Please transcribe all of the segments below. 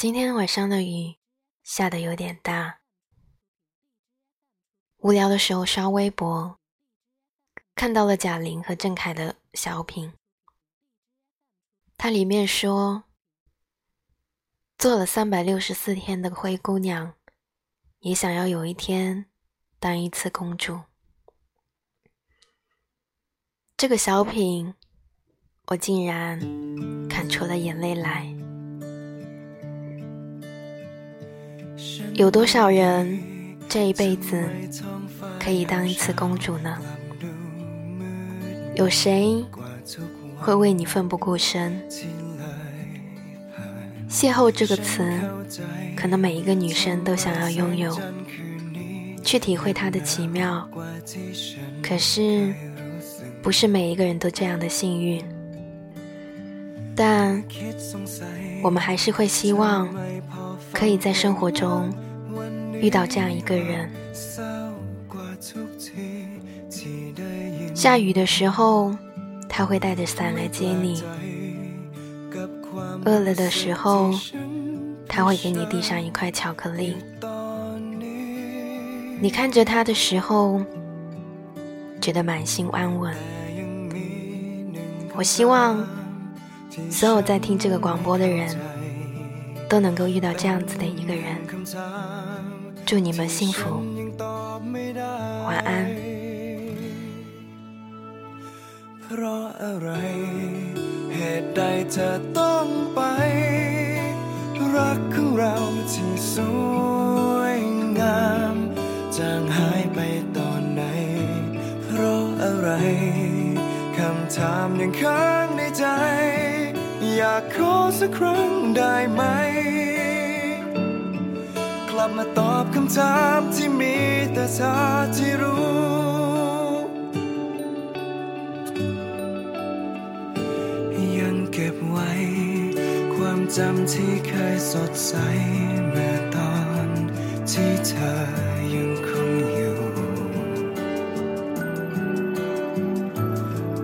今天晚上的雨下的有点大，无聊的时候刷微博，看到了贾玲和郑恺的小品。它里面说，做了三百六十四天的灰姑娘，也想要有一天当一次公主。这个小品，我竟然看出了眼泪来。有多少人这一辈子可以当一次公主呢？有谁会为你奋不顾身？邂逅这个词，可能每一个女生都想要拥有，去体会它的奇妙。可是，不是每一个人都这样的幸运。但我们还是会希望，可以在生活中。遇到这样一个人，下雨的时候，他会带着伞来接你；饿了的时候，他会给你递上一块巧克力。你看着他的时候，觉得满心安稳。我希望所有在听这个广播的人都能够遇到这样子的一个人。祝你们幸福，晚安。เพราะอะไรเหตุใดเธอต้องไป รักของเราที่สวยงามจางหายไปตอนไหน เพราะอะไรคำถามยังค้างในใจ อยากขอสักครั้งได้ไหม กลับมาตอบคำถามที่มีแต่เธอที่รู้ ยังเก็บไว้ ความจำที่เคยสดใสเมื่อตอนที่เธอยังคงอยู่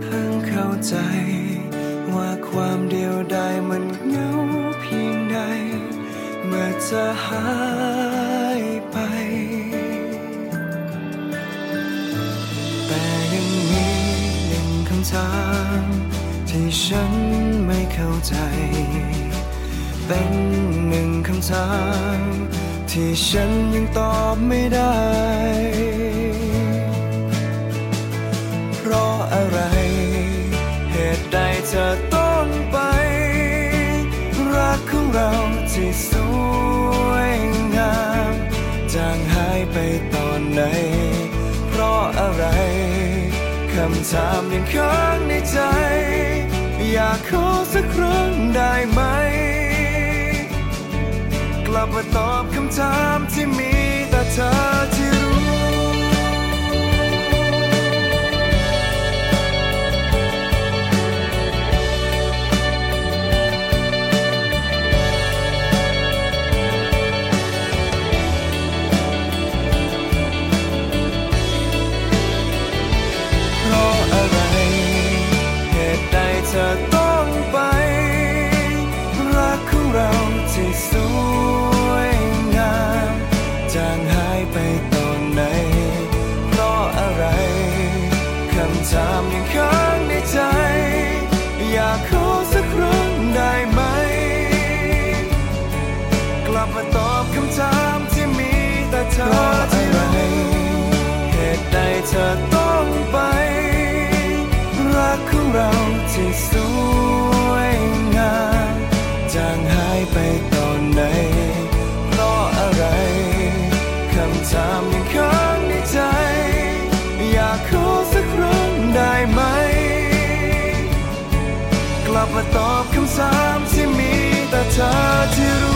เพิ่งเข้าใจ เดียวดายมันเหงาเพียงใด เมื่อเธอหายไป แต่ยังมีหนึ่งคำถามที่ฉันไม่เข้าใจ เป็นหนึ่งคำถามที่ฉันยังตอบไม่ได้ เพราะอะไร จางหายไปตอนไหน เพราะอะไร คำถามยังค้างในใจ อยากขอสักครั้งได้ไหม กลับมาตอบคำถามที่มีแต่เธอ กลับมาตอบคำถามที่มีแต่เธอที่รู้เหตุใดเธอต้องไป รักของเราที่สวยงามจางหายไปตอนไหน เพราะอะไรคำถามยังค้างในใจ อยากขอสักครั้งได้ไหม กลับมาตอบคำถามที่มีแต่เธอเท่า